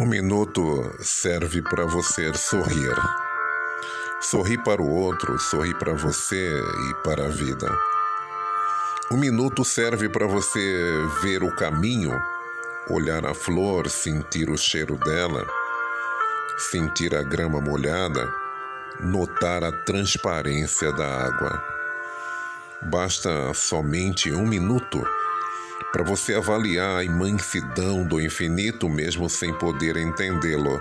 Um minuto serve para você sorrir. Sorrir para o outro, sorrir para você e para a vida. Um minuto serve para você ver o caminho, olhar a flor, sentir o cheiro dela, sentir a grama molhada, notar a transparência da água. Basta somente um minuto para você avaliar a imensidão do infinito mesmo sem poder entendê-lo.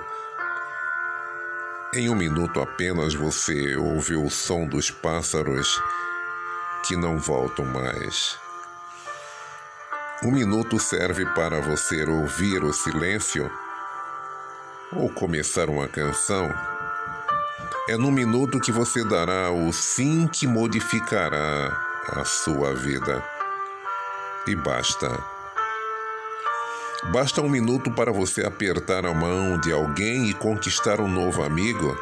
Em um minuto apenas você ouve o som dos pássaros que não voltam mais. Um minuto serve para você ouvir o silêncio ou começar uma canção. É no minuto que você dará o sim que modificará a sua vida e basta. Basta um minuto para você apertar a mão de alguém e conquistar um novo amigo.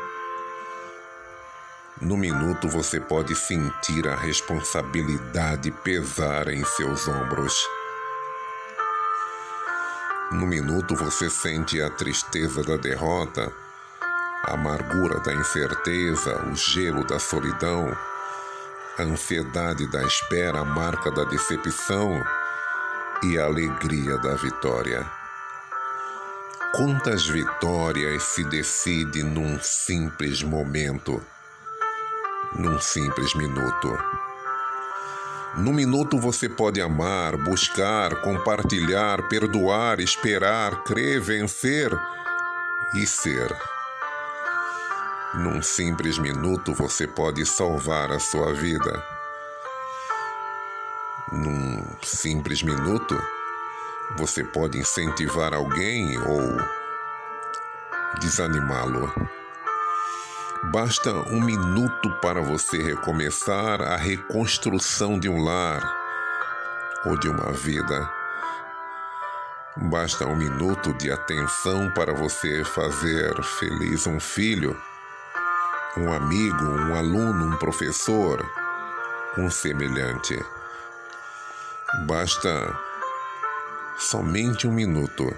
No minuto você pode sentir a responsabilidade pesar em seus ombros. No minuto você sente a tristeza da derrota, a amargura da incerteza, o gelo da solidão a ansiedade da espera, a marca da decepção e a alegria da vitória. Quantas vitórias se decide num simples momento, num simples minuto? No minuto você pode amar, buscar, compartilhar, perdoar, esperar, crer, vencer e ser. Num simples minuto você pode salvar a sua vida. Num simples minuto você pode incentivar alguém ou desanimá-lo. Basta um minuto para você recomeçar a reconstrução de um lar ou de uma vida. Basta um minuto de atenção para você fazer feliz um filho um amigo, um aluno, um professor, um semelhante. Basta somente um minuto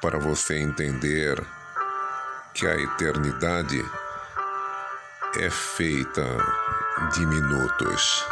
para você entender que a eternidade é feita de minutos.